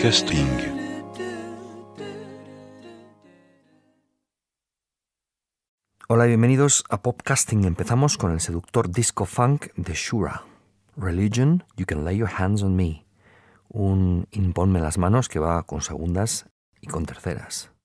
casting. Hola y bienvenidos a Popcasting. Empezamos con el seductor disco funk de Shura. Religion, You Can Lay Your Hands on Me. Un imponme las manos que va con segundas y con terceras.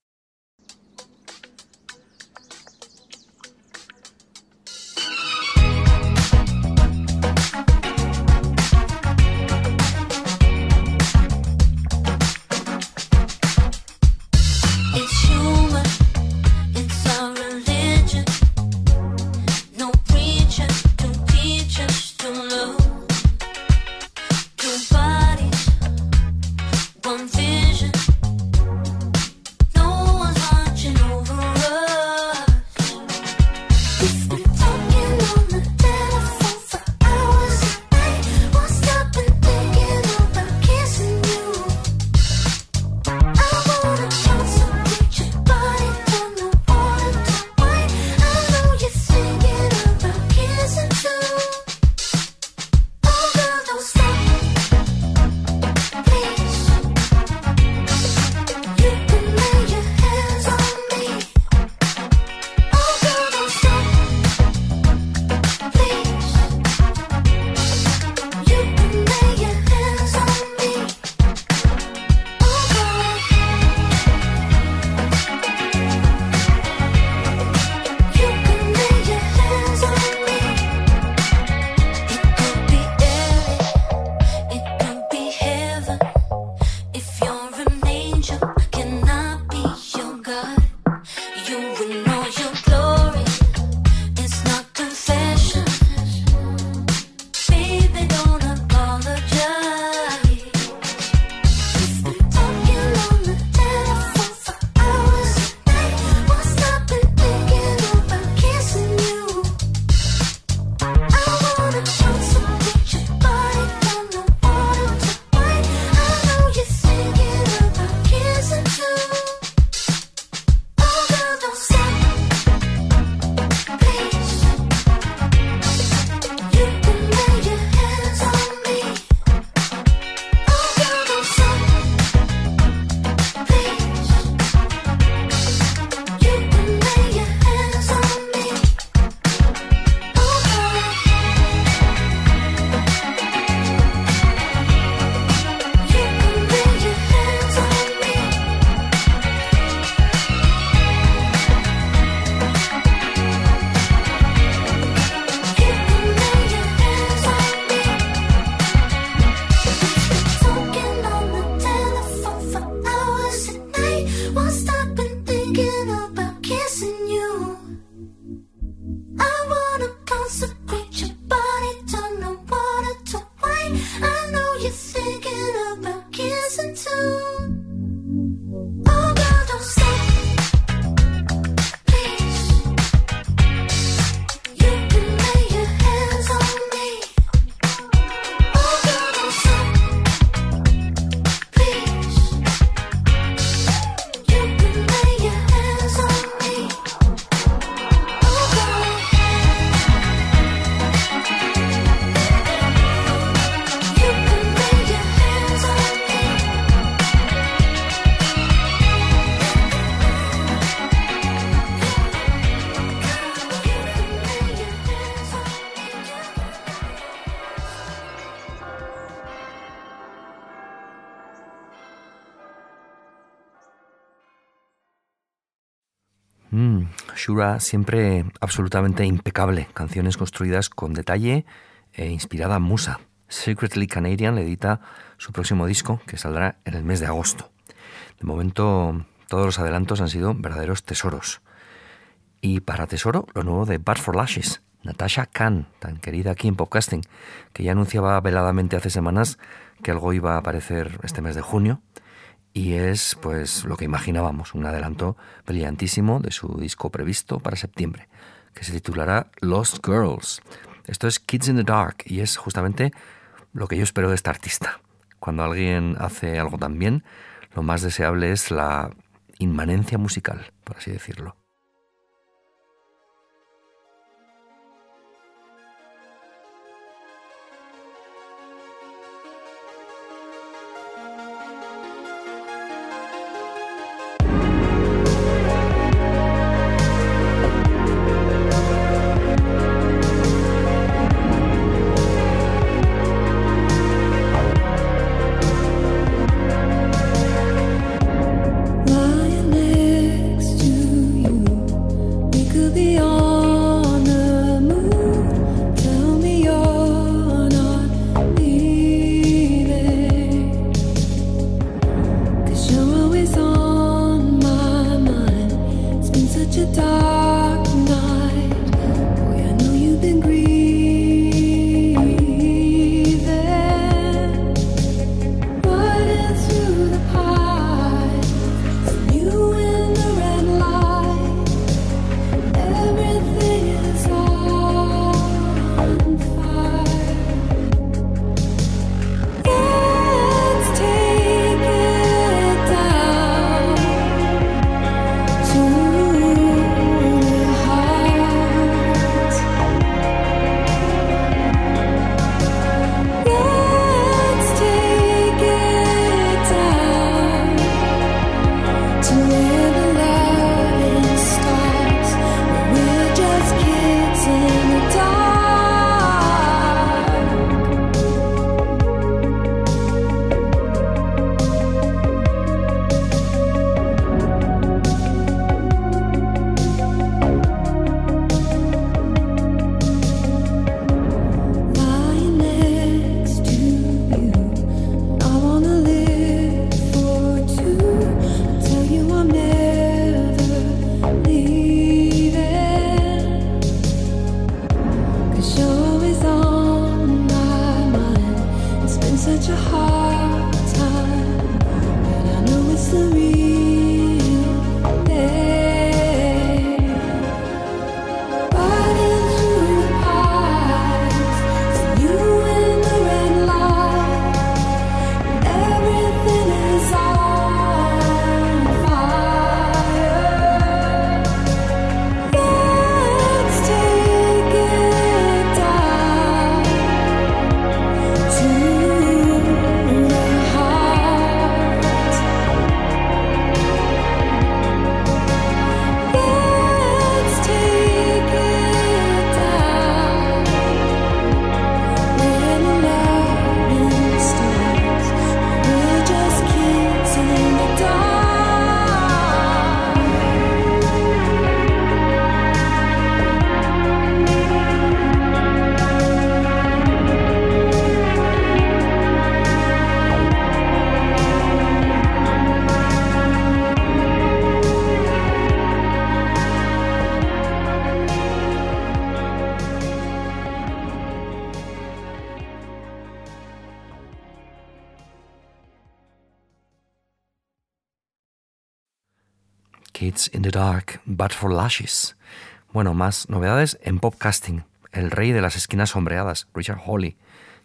Mm. Shura siempre absolutamente impecable, canciones construidas con detalle e inspirada Musa. Secretly Canadian le edita su próximo disco que saldrá en el mes de agosto. De momento todos los adelantos han sido verdaderos tesoros. Y para tesoro, lo nuevo de Bad for Lashes, Natasha Khan, tan querida aquí en podcasting, que ya anunciaba veladamente hace semanas que algo iba a aparecer este mes de junio y es pues lo que imaginábamos, un adelanto brillantísimo de su disco previsto para septiembre, que se titulará Lost Girls. Esto es Kids in the Dark y es justamente lo que yo espero de esta artista. Cuando alguien hace algo tan bien, lo más deseable es la inmanencia musical, por así decirlo. For Lashes. Bueno, más novedades en Popcasting. El rey de las esquinas sombreadas, Richard Hawley,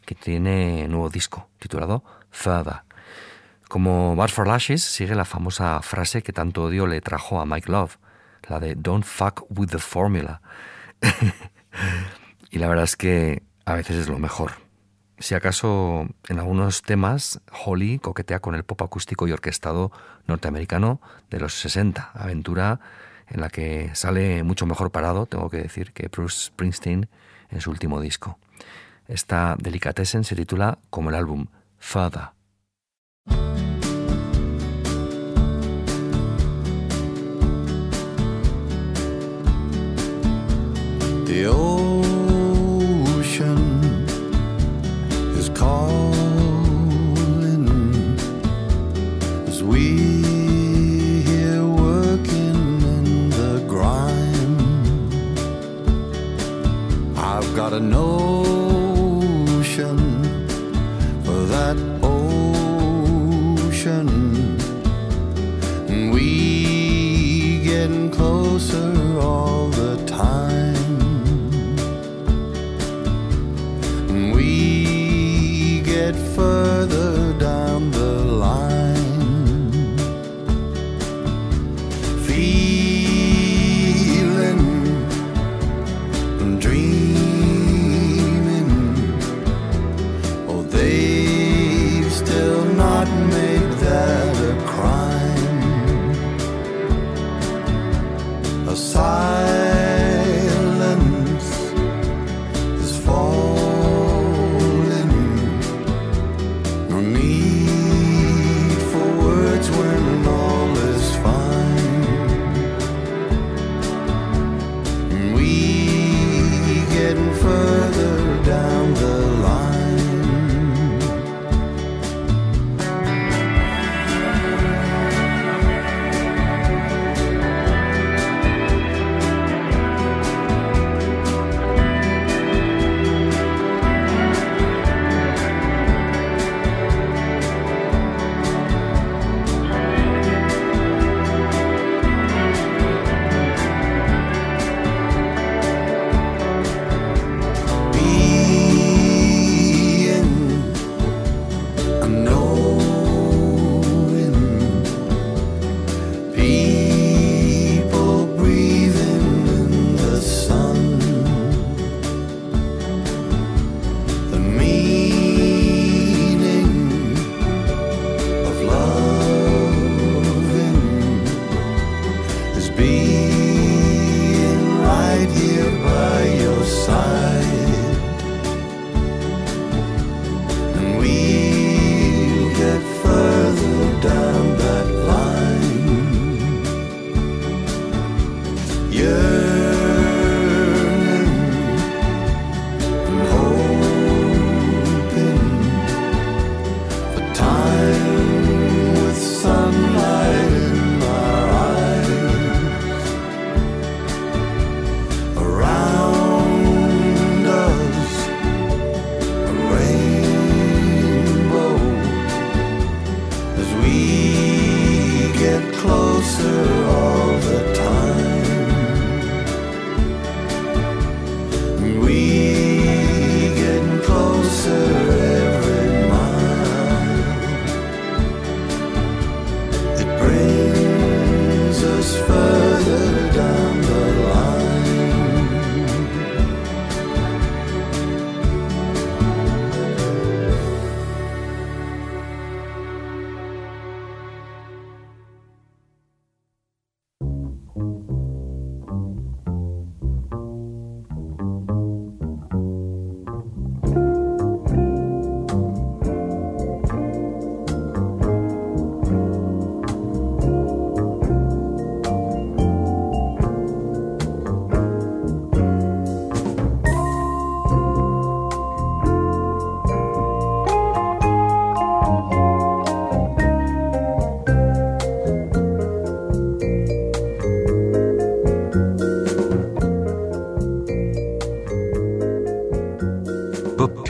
que tiene nuevo disco titulado Further. Como But for Lashes sigue la famosa frase que tanto odio le trajo a Mike Love, la de Don't fuck with the formula. y la verdad es que a veces es lo mejor. Si acaso en algunos temas Holly coquetea con el pop acústico y orquestado norteamericano de los 60, aventura en la que sale mucho mejor parado, tengo que decir, que Bruce Springsteen en su último disco. Esta delicatessen se titula como el álbum ocean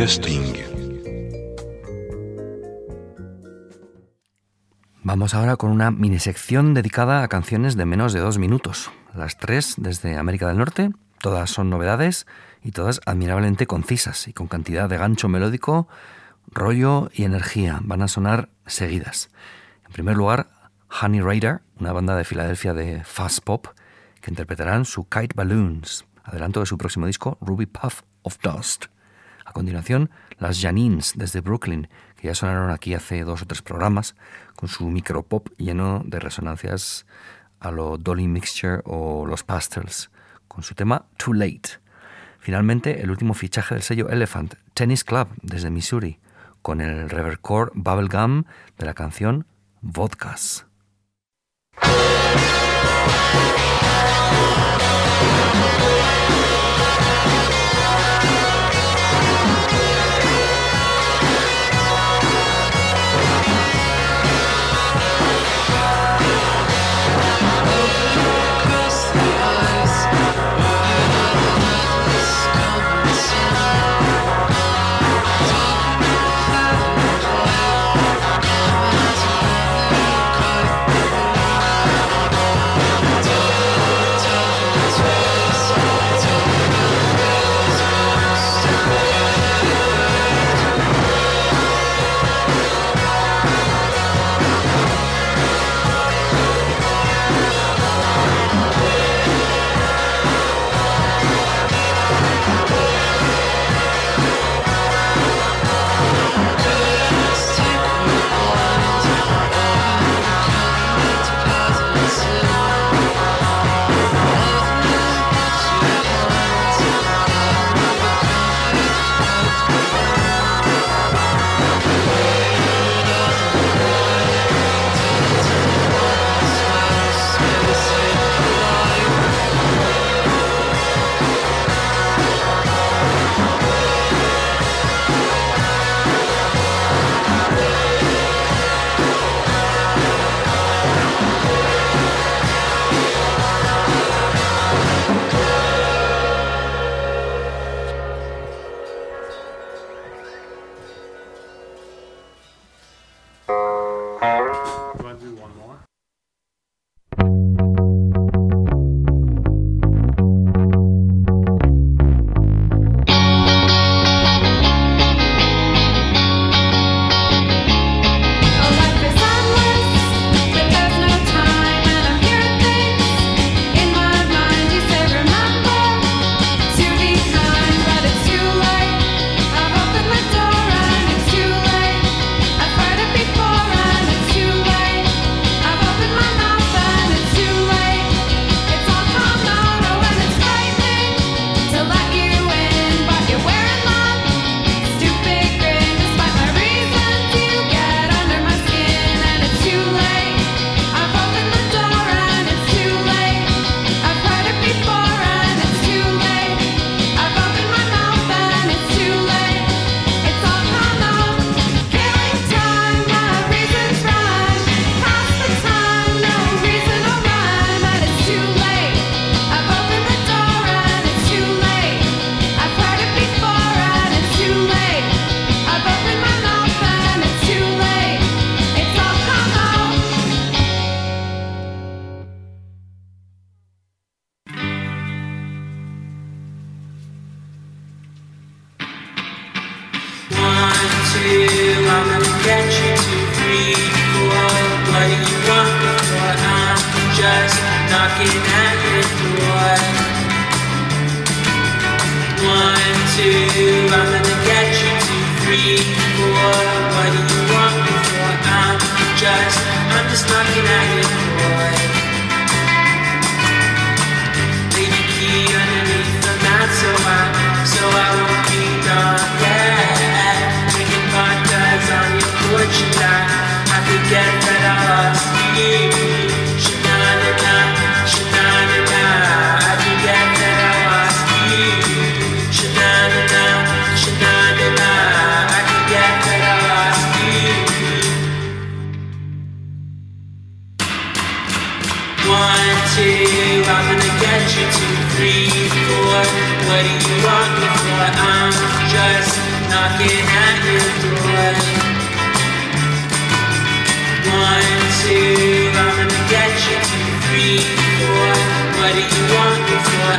Podcasting. Vamos ahora con una mini sección dedicada a canciones de menos de dos minutos. Las tres desde América del Norte, todas son novedades y todas admirablemente concisas y con cantidad de gancho melódico, rollo y energía. Van a sonar seguidas. En primer lugar, Honey Rider, una banda de Filadelfia de fast pop, que interpretarán su Kite Balloons, adelanto de su próximo disco Ruby Puff of Dust. Continuación, las Janines desde Brooklyn, que ya sonaron aquí hace dos o tres programas, con su micropop lleno de resonancias a lo Dolly Mixture o los Pastels, con su tema Too Late. Finalmente, el último fichaje del sello Elephant, Tennis Club, desde Missouri, con el revercore Bubblegum de la canción Vodkas.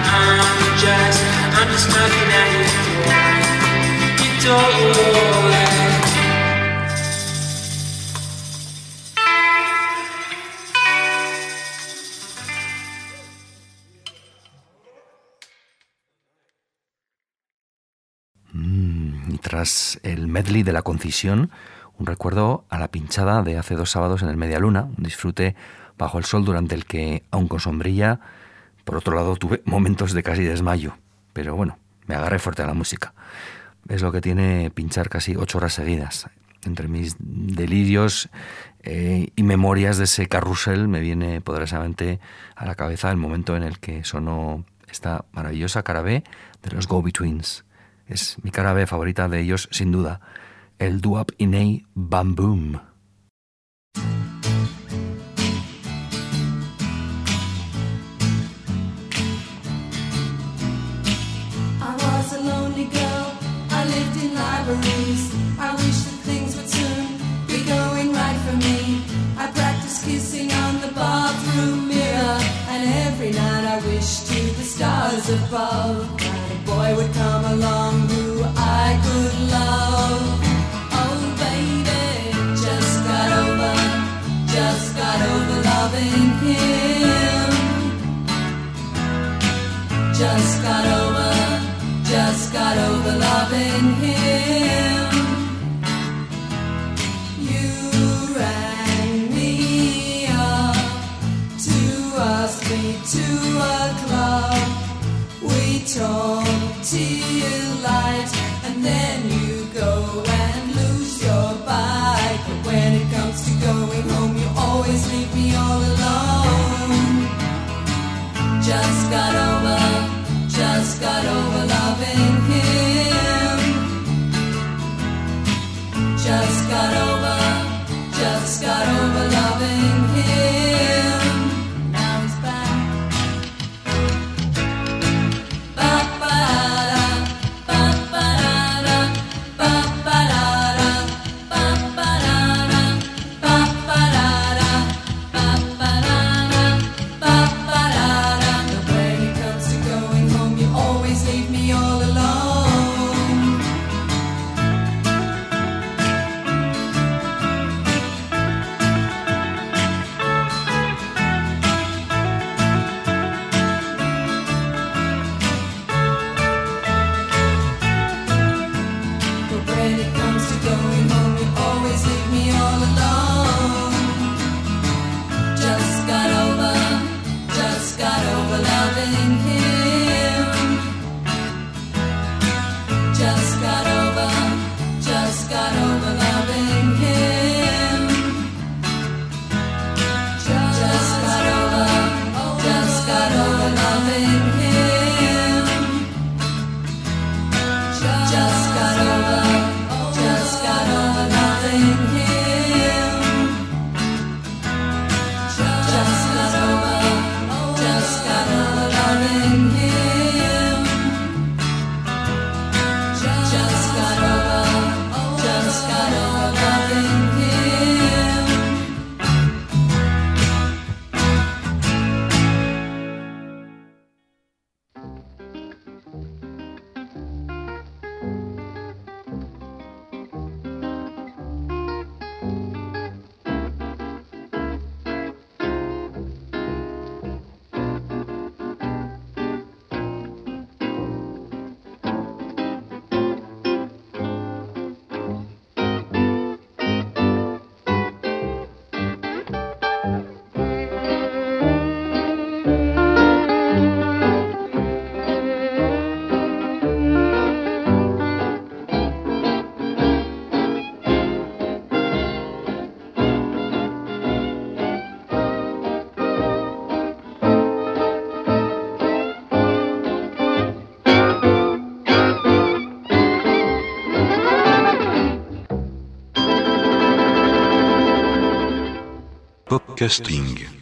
I'm just, I'm just knocking at your door? Your door. Tras el medley de la concisión, un recuerdo a la pinchada de hace dos sábados en el Media Luna, un disfrute bajo el sol durante el que, aun con sombrilla, por otro lado tuve momentos de casi desmayo. Pero bueno, me agarré fuerte a la música. Es lo que tiene pinchar casi ocho horas seguidas. Entre mis delirios eh, y memorias de ese carrusel me viene poderosamente a la cabeza el momento en el que sonó esta maravillosa cara de los Go-Betweens. Es mi cara B favorita de ellos, sin duda. El Duap Inei Bam Boom. I lived in libraries. I wish that things would soon be going right for me. I practiced kissing on the bathroom mirror, and every night I wished to the stars above that a boy would come along over loving him. You rang me up to ask me to a club. We talked till light, and then you go and lose your bike. But when it comes to going home, you always leave me all alone. Just got over, just got over 사랑 Podcasting.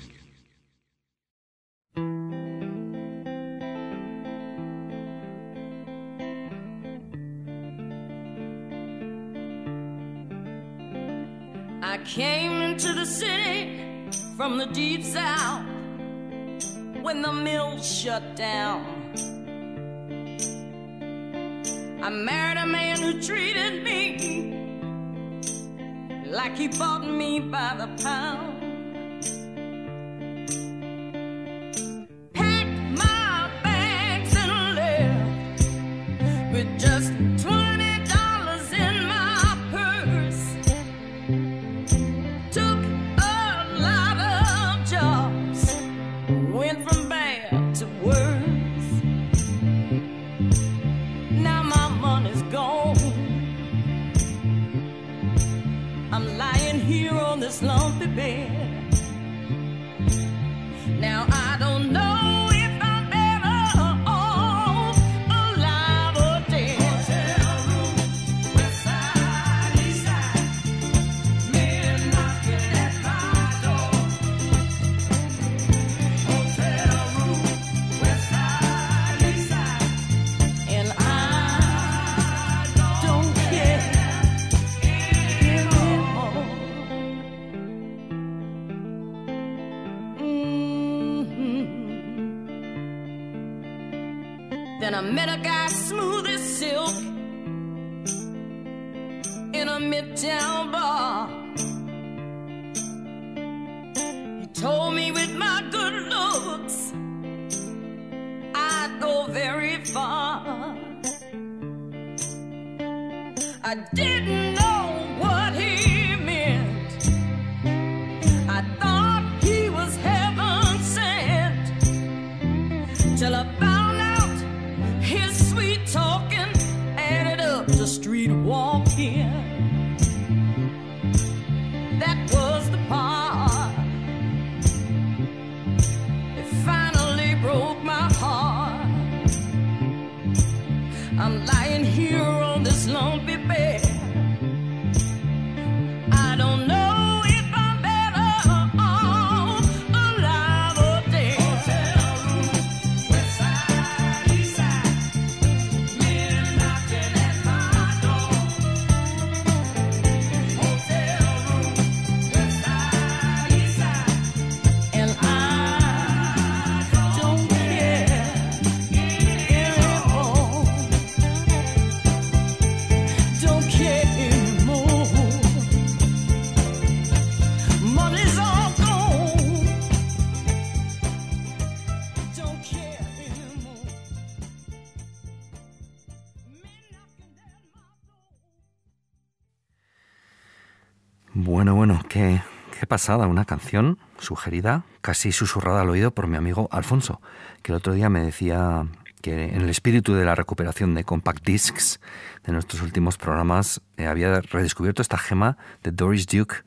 Pasada, una canción sugerida, casi susurrada al oído por mi amigo Alfonso, que el otro día me decía que en el espíritu de la recuperación de compact discs de nuestros últimos programas eh, había redescubierto esta gema de Doris Duke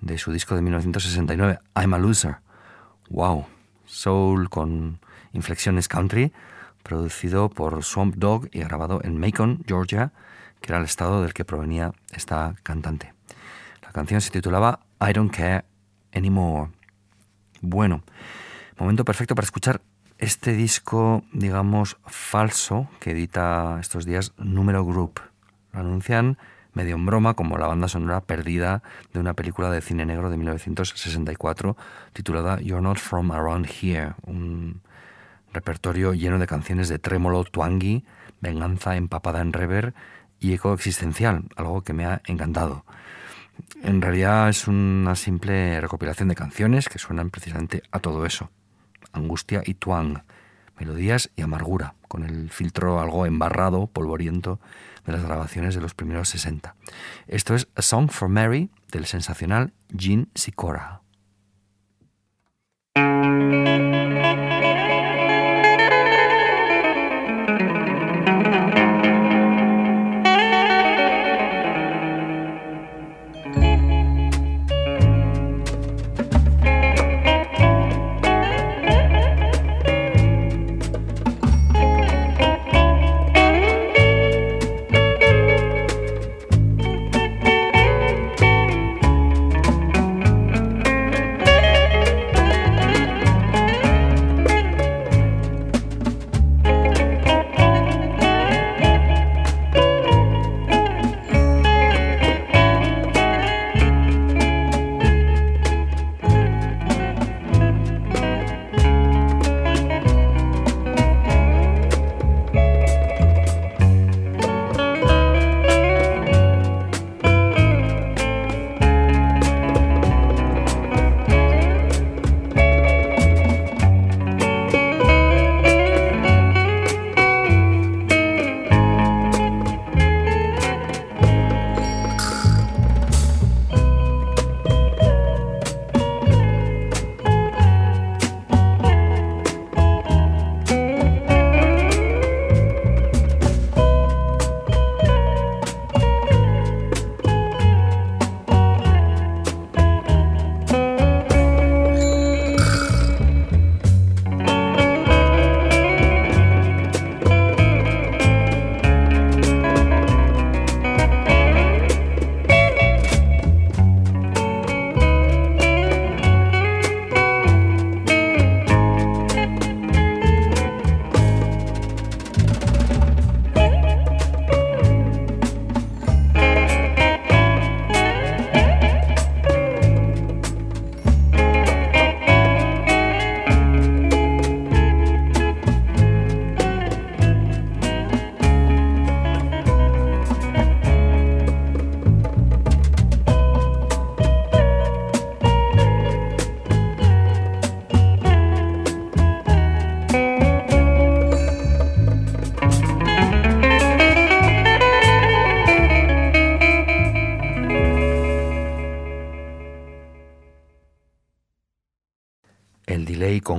de su disco de 1969, I'm a Loser. Wow, soul con inflexiones country, producido por Swamp Dog y grabado en Macon, Georgia, que era el estado del que provenía esta cantante. La canción se titulaba I Don't Care Anymore. Bueno, momento perfecto para escuchar este disco, digamos, falso que edita estos días Número Group. Lo anuncian medio en broma como la banda sonora perdida de una película de cine negro de 1964 titulada You're Not From Around Here, un repertorio lleno de canciones de trémolo, twangy, venganza empapada en rever y eco existencial, algo que me ha encantado. En realidad es una simple recopilación de canciones que suenan precisamente a todo eso. Angustia y twang, melodías y amargura, con el filtro algo embarrado, polvoriento de las grabaciones de los primeros 60. Esto es A Song for Mary del sensacional Gene Sikora.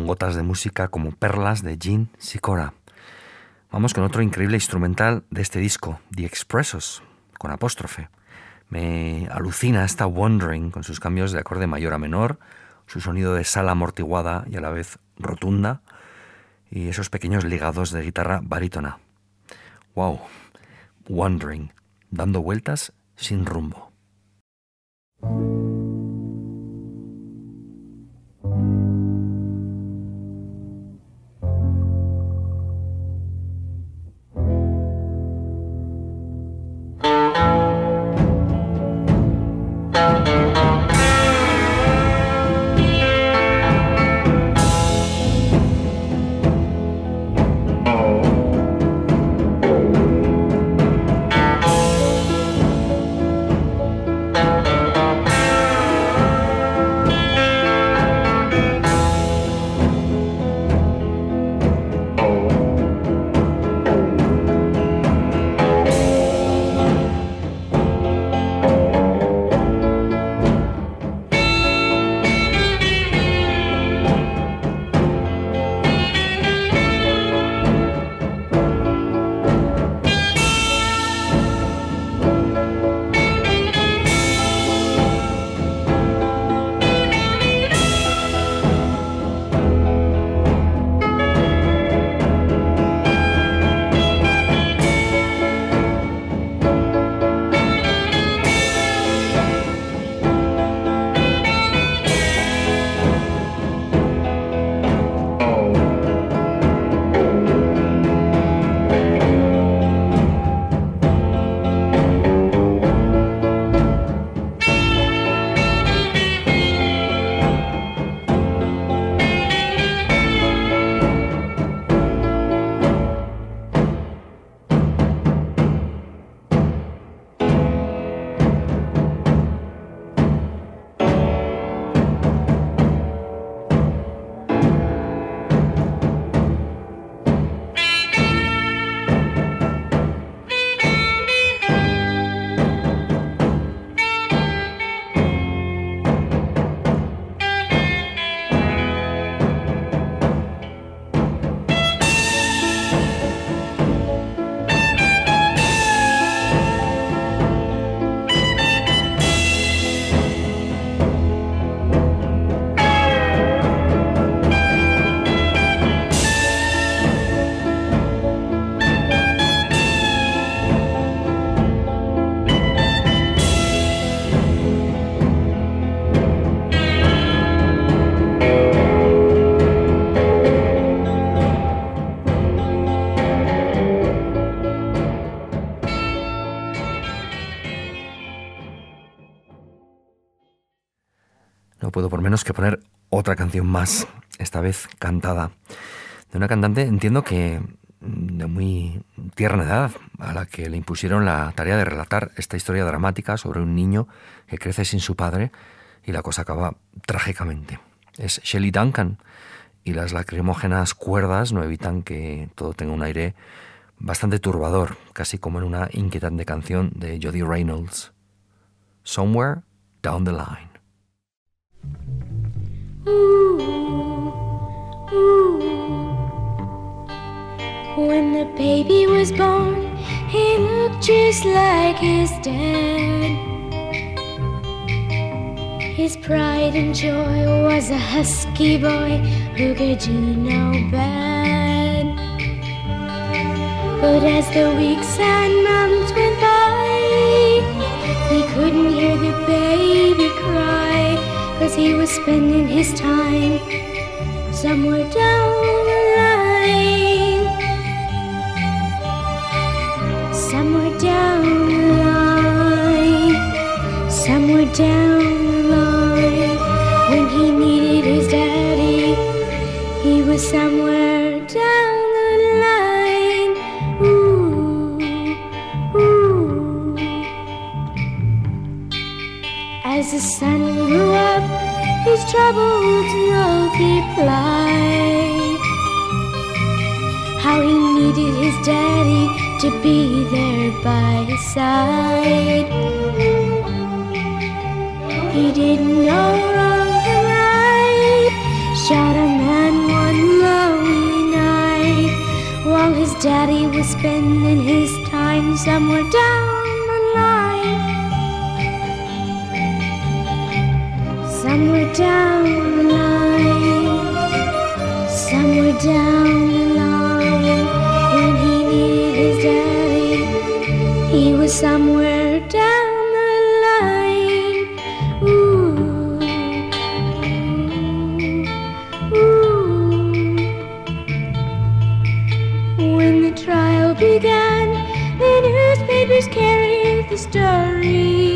Gotas de música como perlas de Gene Sicora. Vamos con otro increíble instrumental de este disco, The Expressos, con apóstrofe. Me alucina esta Wandering con sus cambios de acorde mayor a menor, su sonido de sala amortiguada y a la vez rotunda, y esos pequeños ligados de guitarra barítona. ¡Wow! Wandering, dando vueltas sin rumbo. Menos que poner otra canción más, esta vez cantada, de una cantante, entiendo que de muy tierna edad, a la que le impusieron la tarea de relatar esta historia dramática sobre un niño que crece sin su padre y la cosa acaba trágicamente. Es Shelley Duncan y las lacrimógenas cuerdas no evitan que todo tenga un aire bastante turbador, casi como en una inquietante canción de Jodie Reynolds. Somewhere Down the Line. When the baby was born, he looked just like his dad. His pride and joy was a husky boy who could do no bad. But as the weeks and months went by, he couldn't hear the baby cry, cause he was spending his time somewhere down the line. Somewhere down the line, somewhere down the line. When he needed his daddy, he was somewhere down. As the sun grew up, his troubles multiplied. How he needed his daddy to be there by his side. He didn't know wrong from right. shot a man one lonely night while his daddy was spending his time somewhere down the line. Somewhere down the line, somewhere down the line, he needed his daddy, he was somewhere down the line. Ooh, ooh. When the trial began, the newspapers carried the story.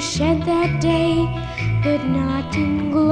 Shed that day, but not in glory.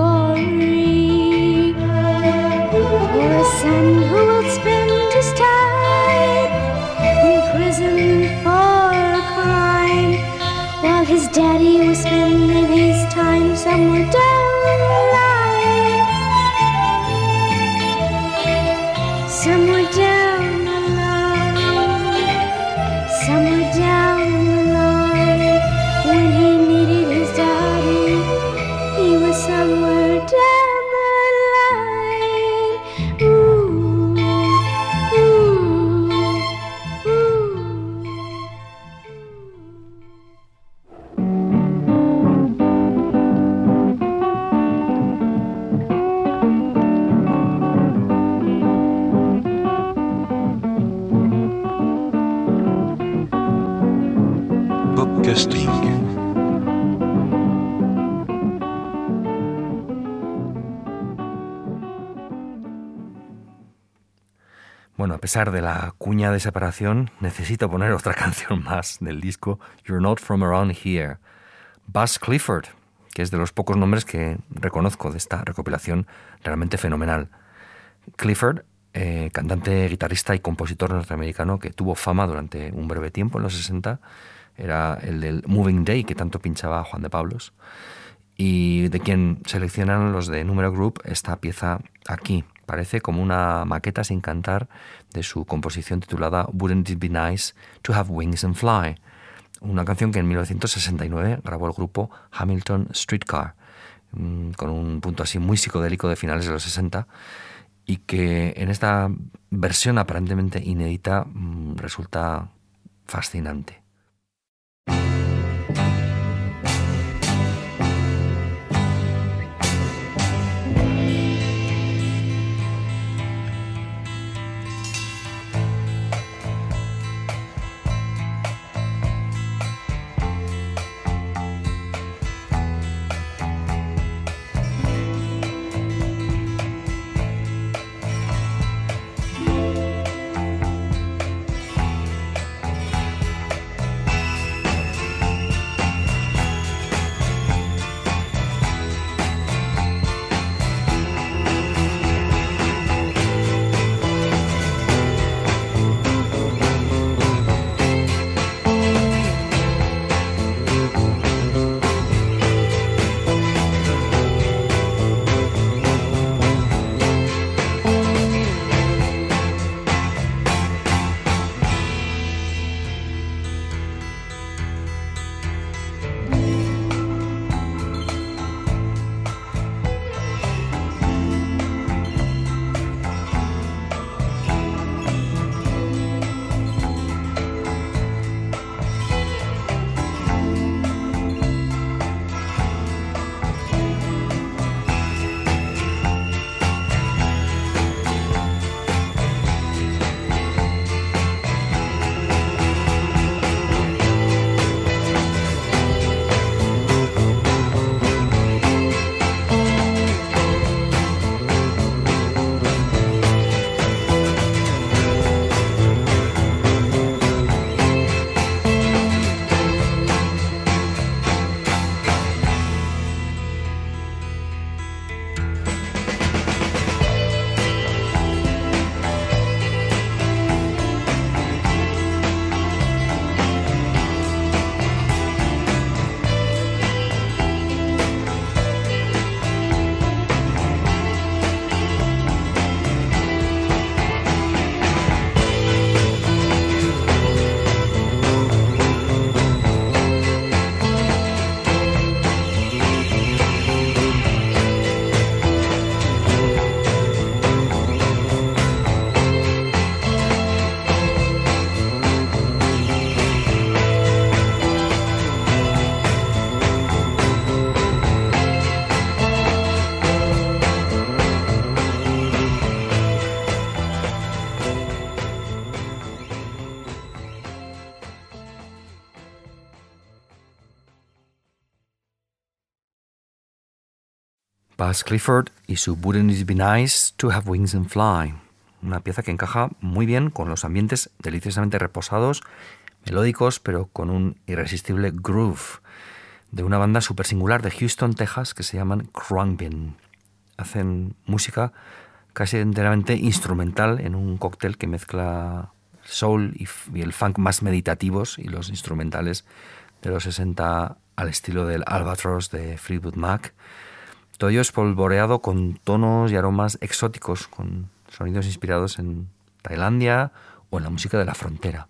A pesar de la cuña de separación, necesito poner otra canción más del disco You're Not From Around Here. Buzz Clifford, que es de los pocos nombres que reconozco de esta recopilación realmente fenomenal. Clifford, eh, cantante, guitarrista y compositor norteamericano que tuvo fama durante un breve tiempo en los 60, era el del Moving Day que tanto pinchaba Juan de Pablos y de quien seleccionan los de Número Group esta pieza aquí. Parece como una maqueta sin cantar de su composición titulada Wouldn't It Be Nice to Have Wings and Fly, una canción que en 1969 grabó el grupo Hamilton Streetcar, mm, con un punto así muy psicodélico de finales de los 60 y que en esta versión aparentemente inédita mm, resulta fascinante. Clifford y su Wouldn't It Be Nice to Have Wings and Fly. Una pieza que encaja muy bien con los ambientes deliciosamente reposados, melódicos, pero con un irresistible groove de una banda súper singular de Houston, Texas, que se llaman Khruangbin. Hacen música casi enteramente instrumental en un cóctel que mezcla soul y, y el funk más meditativos y los instrumentales de los 60 al estilo del Albatross de Fleetwood Mac. Todo ello espolvoreado con tonos y aromas exóticos, con sonidos inspirados en Tailandia o en la música de la frontera.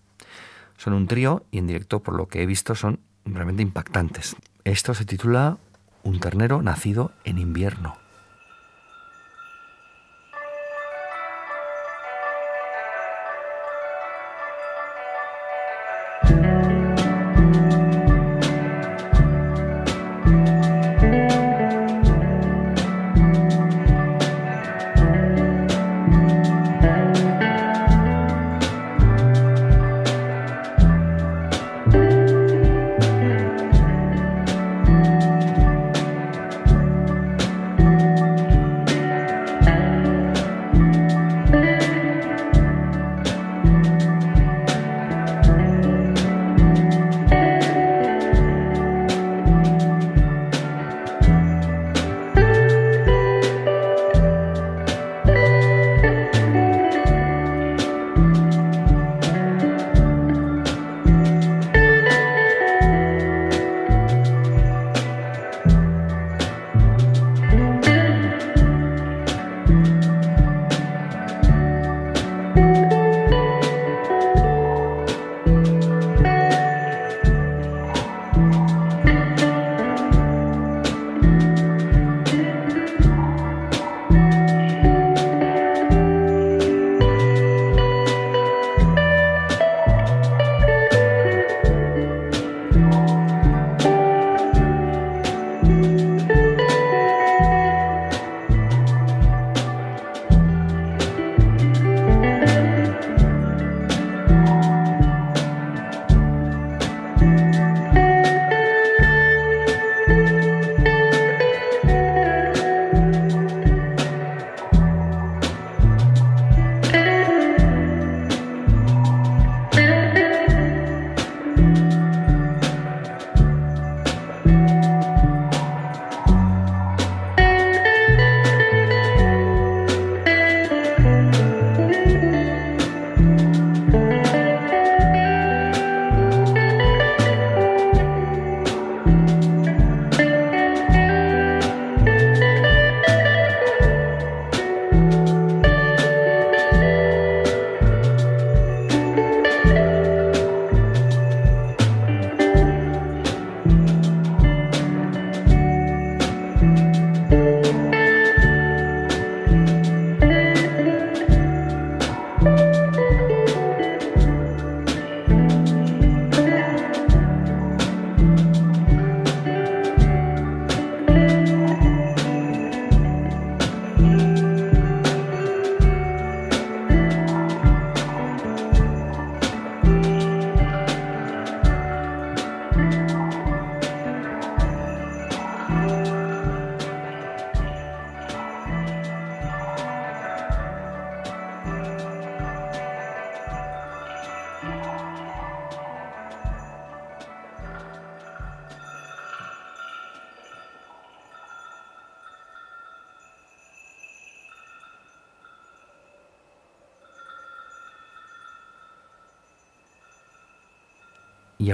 Son un trío y en directo, por lo que he visto, son realmente impactantes. Esto se titula Un ternero nacido en invierno.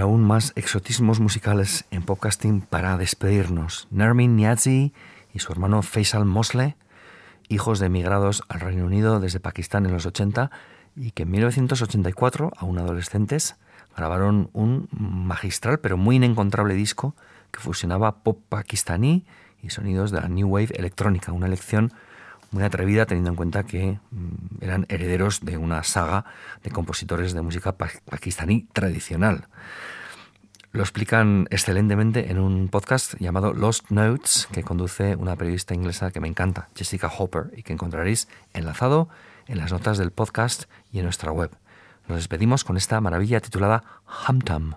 Aún más exotismos musicales en podcasting para despedirnos. Nermin Niazi y su hermano Faisal Mosleh, hijos de emigrados al Reino Unido desde Pakistán en los 80 y que en 1984, aún adolescentes, grabaron un magistral pero muy inencontrable disco que fusionaba pop pakistaní y sonidos de la New Wave electrónica, una elección muy atrevida teniendo en cuenta que mm, eran herederos de una saga de compositores de música pa- pakistaní tradicional. Lo explican excelentemente en un podcast llamado Lost Notes que conduce una periodista inglesa que me encanta, Jessica Hopper, y que encontraréis enlazado en las notas del podcast y en nuestra web. Nos despedimos con esta maravilla titulada Hamtam.